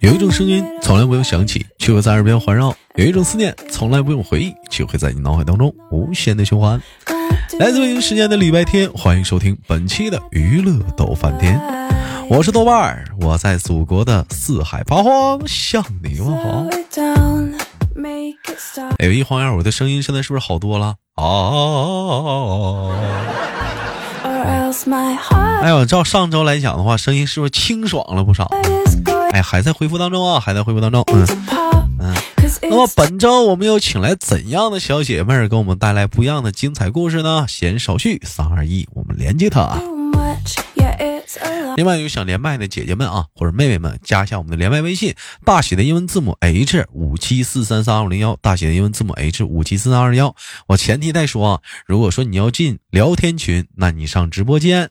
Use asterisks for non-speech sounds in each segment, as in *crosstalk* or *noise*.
有一种声音从来不用响起，却会在耳边环绕；有一种思念从来不用回忆，却会在你脑海当中无限的循环。来自北京时间的礼拜天，欢迎收听本期的娱乐逗翻天，我是豆瓣儿，我在祖国的四海八荒向你问好。哎，一晃眼，我的声音现在是不是好多了？哦。*laughs* 哎呦，照上周来讲的话，声音是不是清爽了不少？哎，还在恢复当中啊，还在恢复当中。嗯嗯。那么本周我们又请来怎样的小姐妹儿给我们带来不一样的精彩故事呢？闲少叙，三二一，我们连接她。另外有想连麦的姐姐们啊，或者妹妹们，加一下我们的连麦微信，大写的英文字母 H 五七四三三二五零幺，大写的英文字母 H 五七四三二幺。我前提再说啊，如果说你要进聊天群，那你上直播间。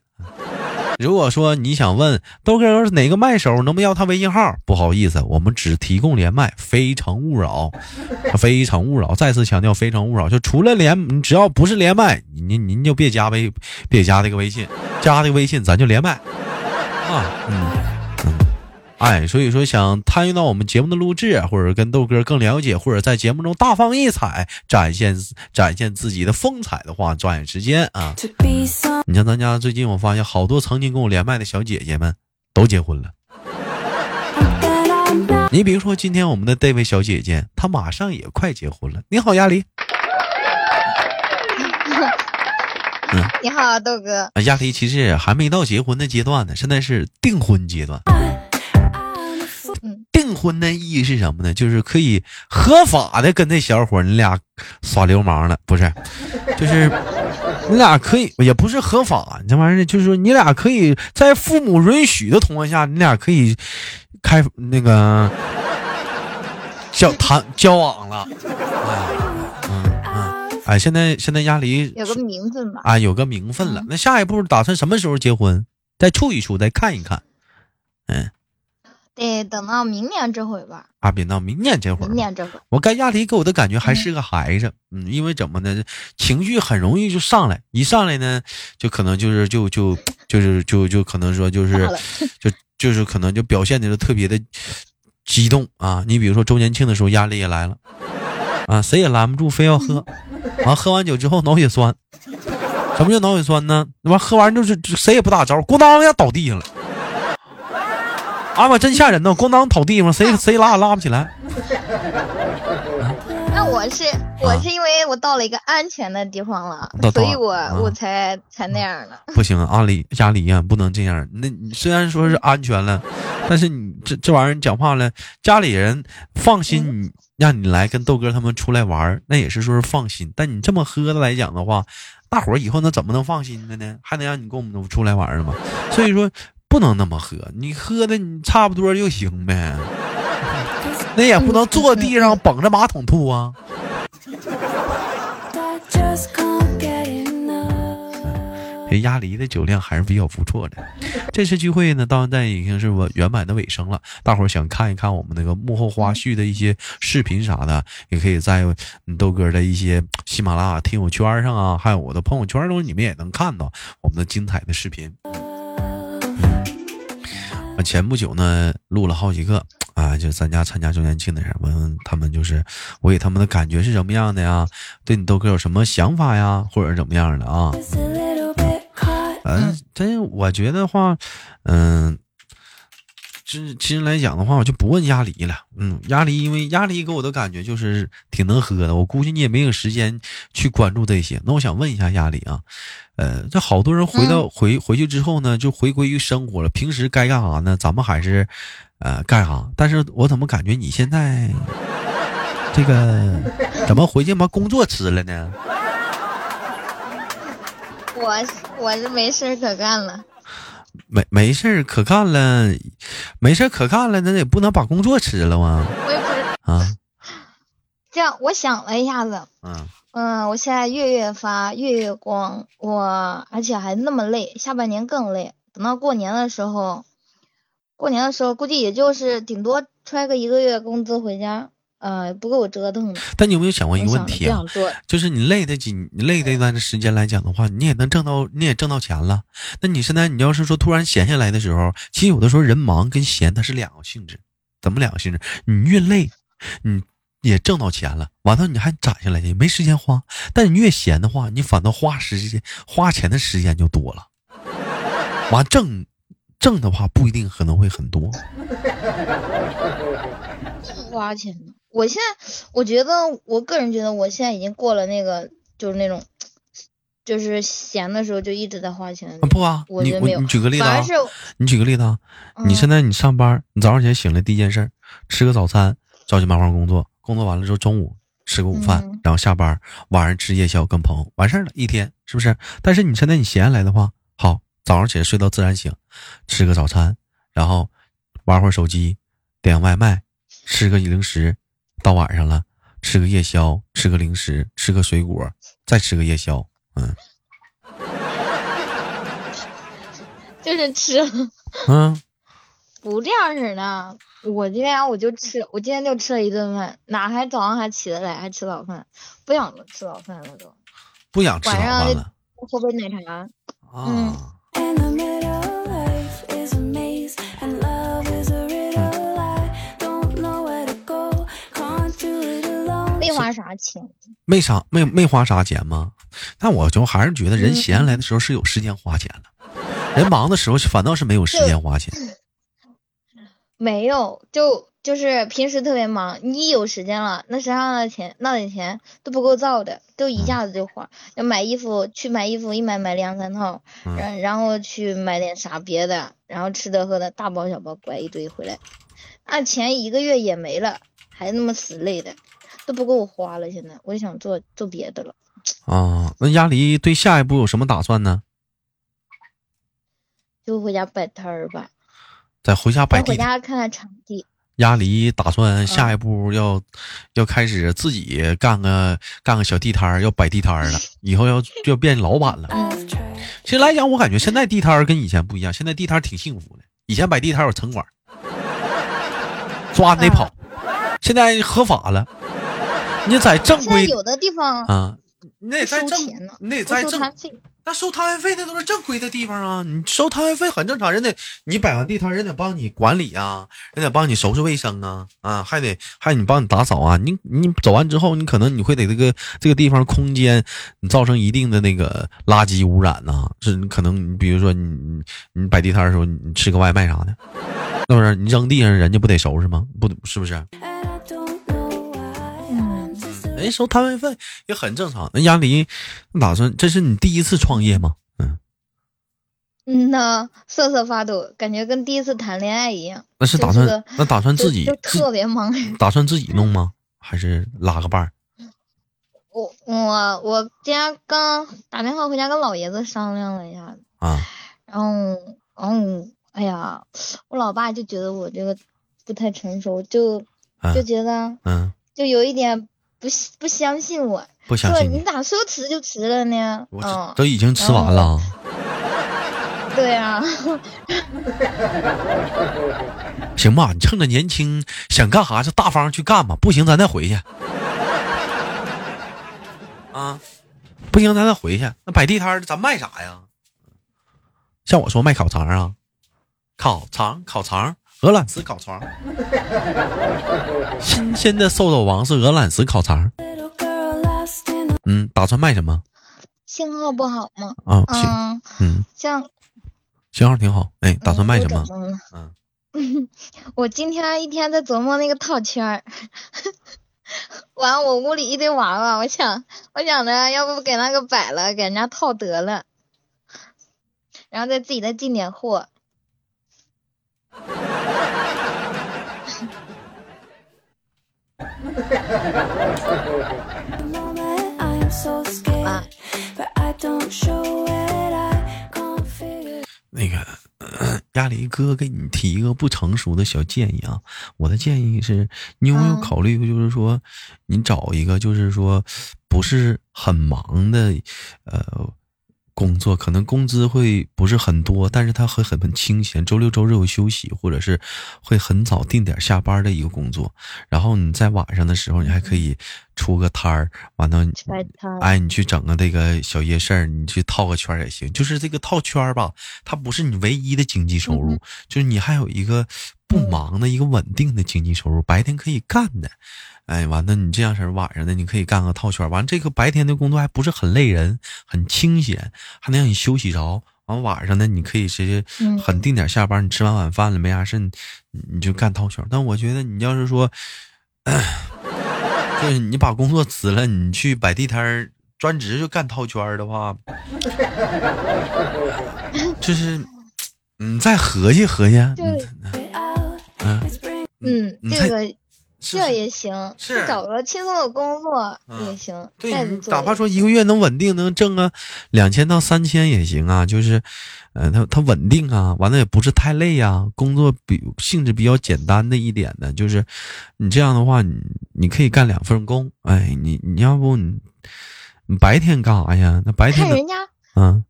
*laughs* 如果说你想问豆哥哪个麦手，能不能要他微信号？不好意思，我们只提供连麦，非诚勿扰，*laughs* 非诚勿扰。再次强调，非诚勿扰。就除了连，你只要不是连麦，您您就别加微，别加这个微信，加这个微信咱就连麦啊，嗯。哎，所以说想参与到我们节目的录制，或者跟豆哥更了解，或者在节目中大放异彩，展现展现自己的风采的话，抓紧时间啊！你像咱家最近，我发现好多曾经跟我连麦的小姐姐们都结婚了。你比如说今天我们的这位小姐姐，她马上也快结婚了。你好，亚丽。*laughs* 你好，豆哥。亚丽其实还没到结婚的阶段呢，现在是订婚阶段。订婚的意义是什么呢？就是可以合法的跟那小伙你俩耍流氓了，不是？*laughs* 就是你俩可以，也不是合法，这玩意儿就是说你俩可以在父母允许的情况下，你俩可以开那个交谈交往了。嗯 *laughs* 嗯，哎，现在现在鸭梨有个名分吧？啊，有个名分了。那下一步打算什么时候结婚？再处一处，再看一看。嗯。得等到明年这会吧。啊，别到明年这会儿。明年这会儿，我该亚丽给我的感觉还是个孩子。嗯，因为怎么呢？情绪很容易就上来，一上来呢，就可能就是就就就是就就可能说就是就就是可能就表现的就特别的激动啊。你比如说周年庆的时候，压力也来了啊，谁也拦不住，非要喝。*laughs* 完喝完酒之后脑血栓，什么叫脑血栓呢？那完喝完就是谁也不打招呼，咣当一下倒地上了。啊妈，真吓人呢！咣当倒地方，谁谁拉也拉不起来。那我是我是因为我到了一个安全的地方了，所以我我才才那样的。*laughs* 不行，阿里家里呀，不能这样。那你虽然说是安全了，但是你这这玩意儿讲话了，家里人放心，你让你来跟豆哥他们出来玩，那也是说是放心。但你这么喝的来讲的话，大伙儿以后那怎么能放心的呢？还能让你跟我们出来玩吗？所以说。不能那么喝，你喝的你差不多就行呗，*laughs* 那也不能坐地上捧着马桶吐啊。这鸭梨的酒量还是比较不错的。这次聚会呢，到现在已经是我圆满的尾声了。大伙儿想看一看我们那个幕后花絮的一些视频啥的，也可以在豆哥的一些喜马拉雅听友圈上啊，还有我的朋友圈中，你们也能看到我们的精彩的视频。前不久呢，录了好几个啊，就咱家参加周年庆的人，问问他们，就是我给他们的感觉是什么样的呀？对你豆哥有什么想法呀，或者怎么样的啊？嗯，真我觉得话，嗯。其其实来讲的话，我就不问鸭梨了。嗯，鸭梨，因为鸭梨给我的感觉就是挺能喝的。我估计你也没有时间去关注这些。那我想问一下鸭梨啊，呃，这好多人回到回回去之后呢，就回归于生活了。平时该干啥呢？咱们还是呃干啥？但是我怎么感觉你现在这个怎么回去把工作辞了呢？我我是没事可干了。没没事可干了，没事可干了，那也不能把工作辞了吗？我也不是啊。这样，我想了一下子，嗯嗯，我现在月月发，月月光，我而且还那么累，下半年更累。等到过年的时候，过年的时候估计也就是顶多揣个一个月工资回家，呃，不够我折腾的。但你有没有想过一个问题啊？就是你累的几累的一段时间来讲的话，你也能挣到，你也挣到钱了。那你现在你要是说突然闲下来的时候，其实有的时候人忙跟闲它是两个性质。怎么两个性质？你越累，你也挣到钱了，完了你还攒下来呢，没时间花。但你越闲的话，你反倒花时间花钱的时间就多了。完挣挣的话不一定可能会很多。花钱呢？我现在我觉得，我个人觉得，我现在已经过了那个，就是那种，就是闲的时候就一直在花钱。不啊，你我你举个例子啊，你举个例子啊，你现在你上班，你早上起来醒来第一件事，吃个早餐，着急忙慌工作，工作完了之后中午吃个午饭，然后下班，晚上吃夜宵跟朋友完事儿了，一天是不是？但是你现在你闲下来的话，好，早上起来睡到自然醒，吃个早餐，然后玩会儿手机，点外卖。吃个零食，到晚上了，吃个夜宵，吃个零食，吃个水果，再吃个夜宵，嗯，*laughs* 就是吃，嗯，*laughs* 不这样式的。我今天我就吃，我今天就吃了一顿饭，哪还早上还起得来，还吃早饭，不想吃早饭了都，不想吃早饭了，喝杯奶茶，嗯。啥钱？没啥，没没花啥钱吗？但我就还是觉得人闲下来的时候是有时间花钱的，*laughs* 人忙的时候反倒是没有时间花钱。没有，就就是平时特别忙，你一有时间了，那身上的钱那点钱都不够造的，都一下子就花。要买衣服，去买衣服，一买买两三套，然然后去买点啥别的，然后吃的喝的，大包小包拐一堆回来，那钱一个月也没了，还那么死累的。都不够我花了，现在我就想做做别的了。啊，那鸭梨对下一步有什么打算呢？就回家摆摊儿吧。再回家摆地。回家看看场地。鸭梨打算下一步要要开始自己干个干个小地摊儿，要摆地摊儿了。*laughs* 以后要就要变老板了。其实来讲，我感觉现在地摊儿跟以前不一样，现在地摊儿挺幸福的。以前摆地摊儿有城管，抓你得跑，现在合法了。你在正规有的地方啊，你得在正，你得在正，那收摊位费那都是正规的地方啊。你收摊位费很正常，人得你摆完地摊，人得帮你管理啊，人得帮你收拾卫生啊，啊，还得还你帮你打扫啊。你你走完之后，你可能你会得这个这个地方空间你造成一定的那个垃圾污染呐。是你可能你比如说你你你摆地摊的时候，你吃个外卖啥的，是不是？你扔地上，人家不得收拾吗？不是不是？人收摊位费也很正常。那鸭梨，你打算这是你第一次创业吗？嗯，嗯呐，瑟瑟发抖，感觉跟第一次谈恋爱一样。那是打算那打算自己特别忙，打算自己弄吗？还是拉个伴儿？我我我今天刚打电话回家跟老爷子商量了一下啊，然后然后哎呀，我老爸就觉得我这个不太成熟，就就觉得嗯，就有一点。不不相信我，不相信你咋说辞就辞了呢？嗯，都已经吃完了。对啊。*laughs* 行吧，你趁着年轻，想干啥就大方去干吧。不行，咱再回去。啊，不行，咱再回去。那摆地摊咱卖啥呀？像我说卖烤肠啊，烤肠，烤肠。鹅卵石烤肠，*laughs* 新鲜的瘦肉王是鹅卵石烤肠。嗯，打算卖什么？信号不好吗？啊，嗯嗯，像信号挺好。哎，打算卖什么？嗯，*laughs* 我今天一天在琢磨那个套圈儿。*laughs* 完，我屋里一堆娃娃，我想，我想着要不给那个摆了，给人家套得了，然后再自己再进点货。那个鸭梨哥给你提一个不成熟的小建议啊，我的建议是，你有没有考虑，就是说，你找一个，就是说，不是很忙的，呃，工作，可能工资会不是很多，但是他会很很清闲，周六周日有休息，或者是会很早定点下班的一个工作。然后你在晚上的时候，你还可以出个摊儿，完了，哎，你去整个这个小夜市儿，你去套个圈儿也行。就是这个套圈儿吧，它不是你唯一的经济收入，就是你还有一个不忙的一个稳定的经济收入，白天可以干的。哎，完了，你这样式儿晚上的你可以干个套圈完这个白天的工作还不是很累人，很清闲，还能让你休息着。完晚上呢，你可以直接很定点下班，你吃完晚饭了没啥事，你你就干套圈但我觉得你要是说，*coughs* 就是你把工作辞了，你去摆地摊专职就干套圈的话，*laughs* 就是你再合计合计，嗯嗯，这个。这也行，是找个轻松的工作也行。对，哪怕说一个月能稳定能挣个两千到三千也行啊，就是，呃，他他稳定啊，完了也不是太累呀，工作比性质比较简单的一点呢，就是你这样的话，你你可以干两份工，哎，你你要不你你白天干啥呀？那白天看人家，嗯，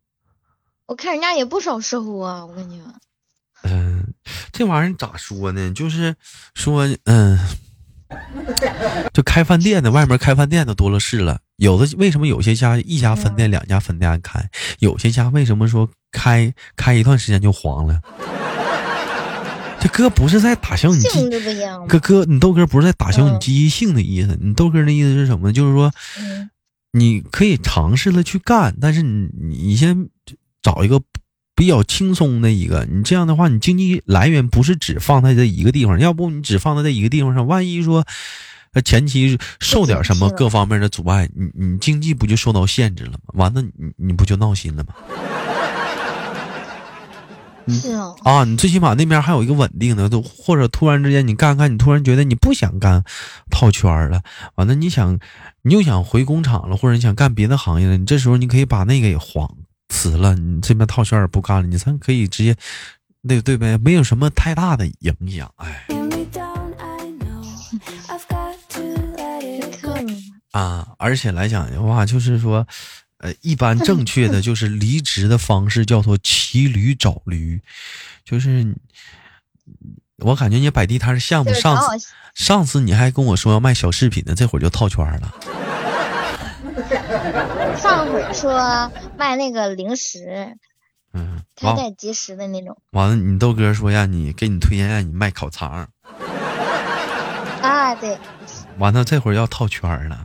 我看人家也不少收啊，我感觉。嗯，这玩意儿咋说呢？就是说，嗯。就开饭店的，外面开饭店的多了是了。有的为什么有些家一家分店、两家分店开？有些家为什么说开开一段时间就黄了？这哥不是在打消你积，哥哥，你豆哥不是在打消你积极性的意思。你豆哥的意思是什么？就是说，你可以尝试了去干，但是你你先找一个。比较轻松的一个，你这样的话，你经济来源不是只放在这一个地方，要不你只放在这一个地方上，万一说，前期受点什么各方面的阻碍，你你经济不就受到限制了吗？完了，你你不就闹心了吗？是啊，啊，你最起码那边还有一个稳定的，都或者突然之间你干干，你突然觉得你不想干套圈了，完了你想你又想回工厂了，或者你想干别的行业了，你这时候你可以把那个也黄。辞了，你这边套圈也不干了，你咱可以直接，那对呗，没有什么太大的影响。哎，啊，而且来讲的话，就是说，呃，一般正确的就是离职的方式叫做骑驴找驴，就是我感觉你摆地摊项目，上次上次你还跟我说要卖小饰品呢，这会儿就套圈了。上回说卖那个零食，嗯，开袋即食的那种。完了，你豆哥说让你给你推荐让你卖烤肠。*laughs* 啊，对。完了，这会儿要套圈了。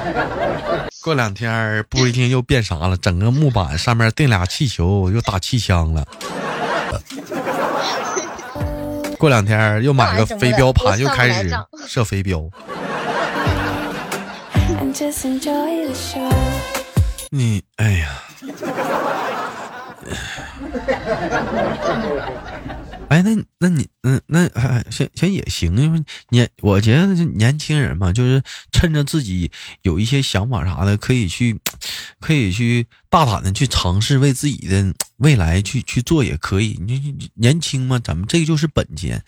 *laughs* 过两天不一定又变啥了，整个木板上面钉俩气球，又打气枪了。*laughs* 过两天又买个飞镖盘，又开始射飞镖。你哎呀，*laughs* 哎，那那你嗯，那哎行行也行，因为年我觉得年轻人嘛，就是趁着自己有一些想法啥的，可以去，可以去大胆的去尝试，为自己的。未来去去做也可以，你年轻嘛，咱们这个就是本钱。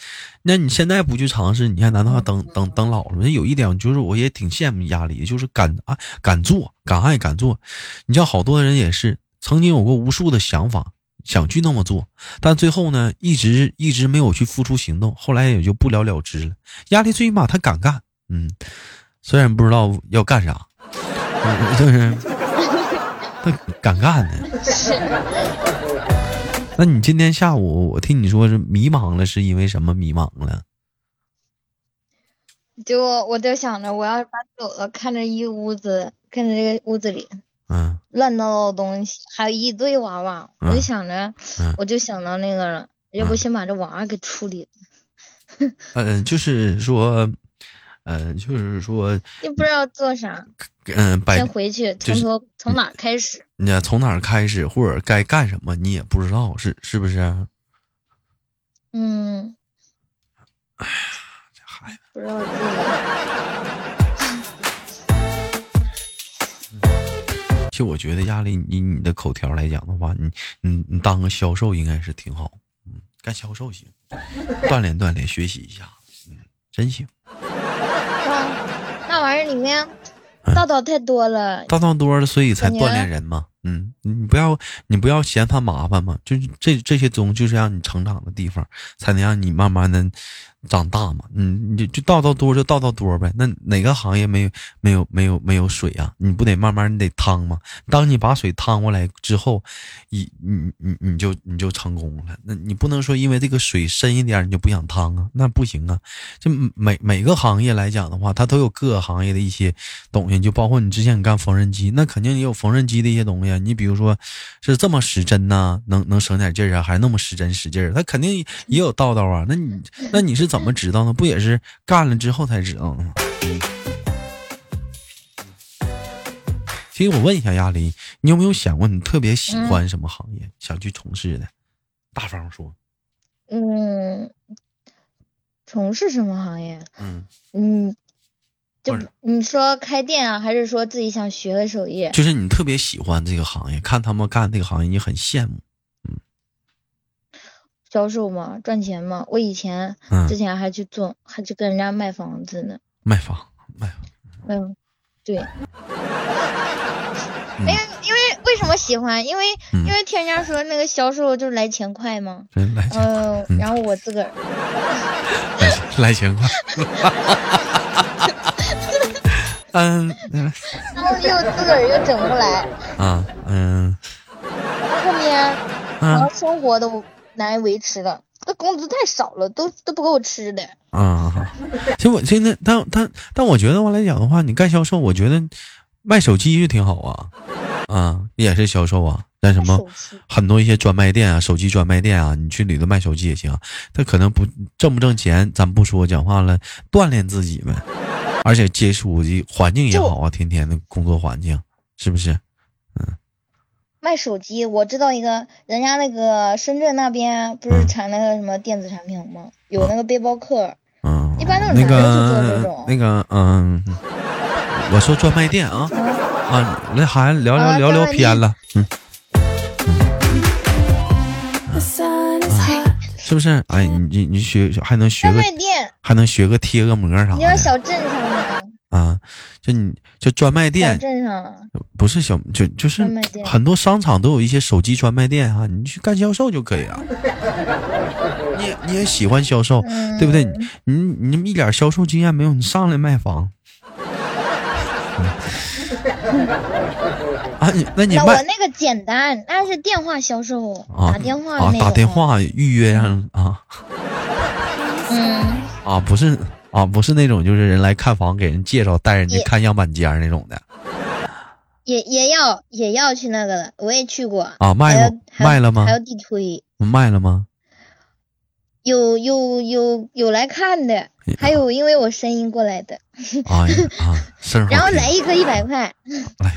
那你现在不去尝试，你还难道要等等等老了？那有一点就是，我也挺羡慕压力，就是敢啊敢做，敢爱敢做。你像好多人也是曾经有过无数的想法，想去那么做，但最后呢，一直一直没有去付出行动，后来也就不了了之了。压力最起码他敢干，嗯，虽然不知道要干啥，就是。他敢干呢？那你今天下午我听你说是迷茫了，是因为什么迷茫了？就我就想着我要是搬走了，看着一屋子，看着这个屋子里，嗯，乱糟糟的东西，还有一堆娃娃，我就想着，我就想到那个了，要不先把这娃娃给处理了。嗯，就是说。嗯，就是说，你不知道做啥，嗯，先回去，从头从哪开始？你从哪开始，或者该干什么，你也不知道，是是不是？嗯。哎呀，这孩子不知道就我觉得压力，以你的口条来讲的话，你你你当个销售应该是挺好，嗯，干销售行，锻炼锻炼，学习一下，嗯，真行。那玩意儿里面道道太多了，道道多了，所以才锻炼人嘛。嗯，你不要你不要嫌它麻烦嘛，就这这些东西就是让你成长的地方，才能让你慢慢的长大嘛。嗯，你就倒倒多就倒倒多呗。那哪个行业没有没有没有没有水啊？你不得慢慢你得趟吗？当你把水趟过来之后，你你你你就你就成功了。那你不能说因为这个水深一点你就不想趟啊，那不行啊。就每每个行业来讲的话，它都有各个行业的一些东西，就包括你之前你干缝纫机，那肯定也有缝纫机的一些东西啊。你比如说是这么使针呐、能能省点劲儿啊，还是那么使真使劲儿？他肯定也有道道啊。那你那你是怎么知道呢？不也是干了之后才知道的吗？其实我问一下亚林，你有没有想过你特别喜欢什么行业，想去从事的？大方说，嗯，从事什么行业？嗯，嗯，就你说开店啊，还是说自己想学个手艺？就是你特别喜欢这个行业，看他们干这个行业，你很羡慕。嗯销售嘛，赚钱嘛。我以前嗯之前还去做，还去跟人家卖房子呢。卖房，卖房，嗯，对。*laughs* 嗯因为因为为什么喜欢？因为嗯因为听人家说那个销售就是来钱快嘛。真来钱，嗯，然后我自个儿，来钱快。*laughs* *laughs* 嗯嗯然后又自个儿又整不来，啊嗯后面然啊后生活都难以维持了，这工资太少了，都都不够吃的。啊！其实我现在，但但但我觉得我来讲的话，你干销售，我觉得卖手机就挺好啊，啊，也是销售啊。干什么？很多一些专卖店啊，手机专卖店啊，你去里头卖手机也行。他可能不挣不挣钱，咱不说，讲话了，锻炼自己呗。而且接触的环境也好啊，天天的工作环境是不是？嗯卖手机，我知道一个，人家那个深圳那边不嗯是产那个什么电子产品吗？有那个背包客，嗯，一般都是那男的去做这个种那个嗯，我说专卖店啊啊，那还聊聊啊聊聊偏了，嗯，是不是？哎，你你你学还能学个还能学个贴个膜啥你要的小镇上的，啊？就你就专卖小店镇上，不是小就就是很多商场都有一些手机专卖店啊，你去干销售就可以啊。你你也喜欢销售，嗯，对不对？你你一点销售经验没有，你上来卖房。啊，你那你卖那我那个简单，那是电话销售，啊打电话啊打电，话预约上啊嗯，啊不是啊不是那种就是人来看房给人介绍带人家看样板间那种的也也要也要去那个了，我也去过，啊卖还要过还要卖了吗还？有地推，卖了吗？有有有有来看的，还有因为我声音过来的，啊 *laughs* 然后来一个一百块。来，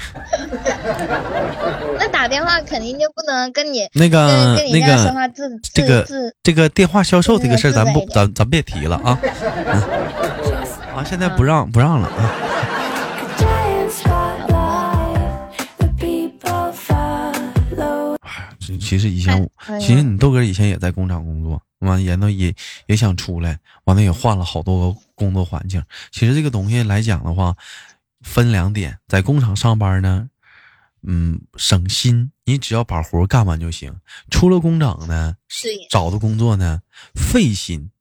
*laughs* 那打电话肯定就不能跟你那个跟跟你那这样说个话自这个自自这个电话销售这个事儿，咱不咱咱别提了啊。嗯。啊，现在不让不让了啊。*laughs* 其其实以前其实你豆哥以前也在工厂工作，完人都也也想出来，完了也换了好多个工作环境。其实这个东西来讲的话，分两点，在工厂上班呢，嗯，省心，你只要把活干完就行。出了工厂呢，对找的工作呢，费心。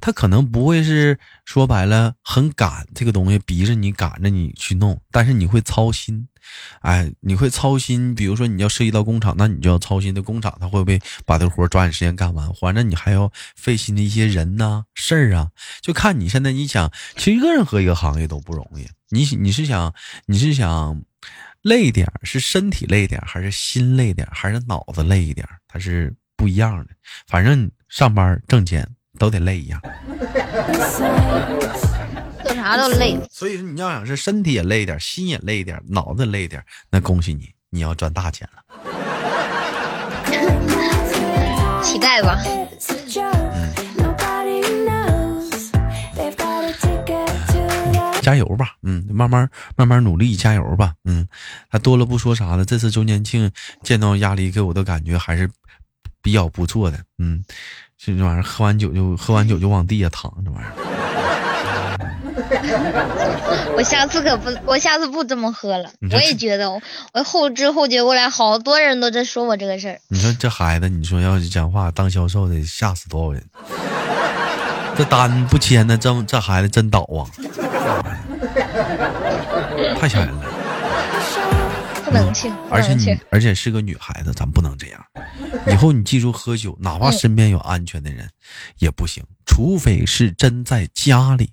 他可能不会是说白了很赶这个东西，逼着你赶着你去弄，但是你会操心，哎，你会操心。比如说你要涉及到工厂，那你就要操心的工厂他会不会把这活抓紧时间干完，完了你还要费心的一些人呐、事儿啊，就看你现在你想，其实任何一个行业都不容易。你你是想你是想累点，是身体累点，还是心累点，还是脑子累一点？它是不一样的。反正上班挣钱都得累一样。*laughs* 做啥都累。所以说你要想是身体也累一点，心也累一点，脑子累一点，那恭喜你，你要赚大钱了。期待吧。加油吧，嗯，慢慢慢慢努力，加油吧，嗯，还多了不说啥了。这次周年庆见到鸭梨给我的感觉还是比较不错的，嗯，这玩意儿喝完酒就喝完酒就往地下躺，这玩意儿。*laughs* 我下次可不，我下次不这么喝了我也觉得，我后知后觉过来，好多人都在说我这个事儿。你说这孩子，你说要是讲话当销售的，吓死多少人？*laughs* 这单不签呢，这这孩子真倒啊！太吓人了。不能去，而且你。而且是个女孩子，咱不能这样。以后你记住，喝酒哪怕身边有安全的人，也不行，除非是真在家里。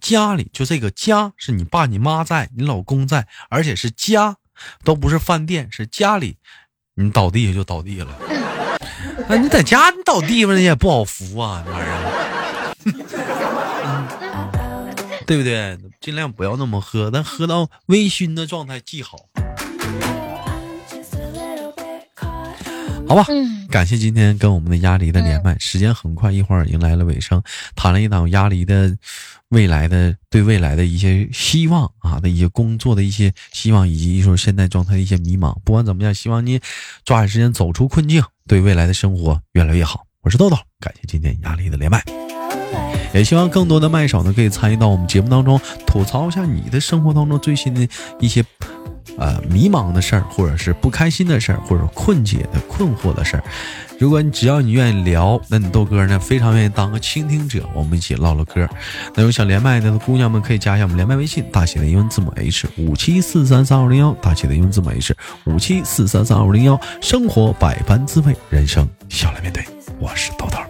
家里就这个家是你爸你妈在，你老公在，而且是家，都不是饭店，是家里。你倒地下就倒地了。那 *laughs* 你在家你倒地方你也不好扶啊，那玩意儿，*laughs* 对不对？尽量不要那么喝，但喝到微醺的状态既好。好吧，嗯，感谢今天跟我们的鸭梨的连麦，时间很快，一会儿迎来了尾声，谈了一档鸭梨的未来的对未来的一些希望啊的一些工作的一些希望，以及说现在状态的一些迷茫。不管怎么样，希望你抓紧时间走出困境，对未来的生活越来越好。我是豆豆，感谢今天鸭梨的连麦。也希望更多的麦手呢可以参与到我们节目当中，吐槽一下你的生活当中最新的一些呃迷茫的事儿，或者是不开心的事儿，或者困解的困惑的事儿。如果你只要你愿意聊，那你豆哥呢非常愿意当个倾听者，我们一起唠唠嗑。那有想连麦的姑娘们可以加一下我们连麦微信，大写的英文字母 H 五七四三三二零幺，大写的英文字母 H 五七四三三二零幺。生活百般滋味，人生笑来面对。我是豆豆。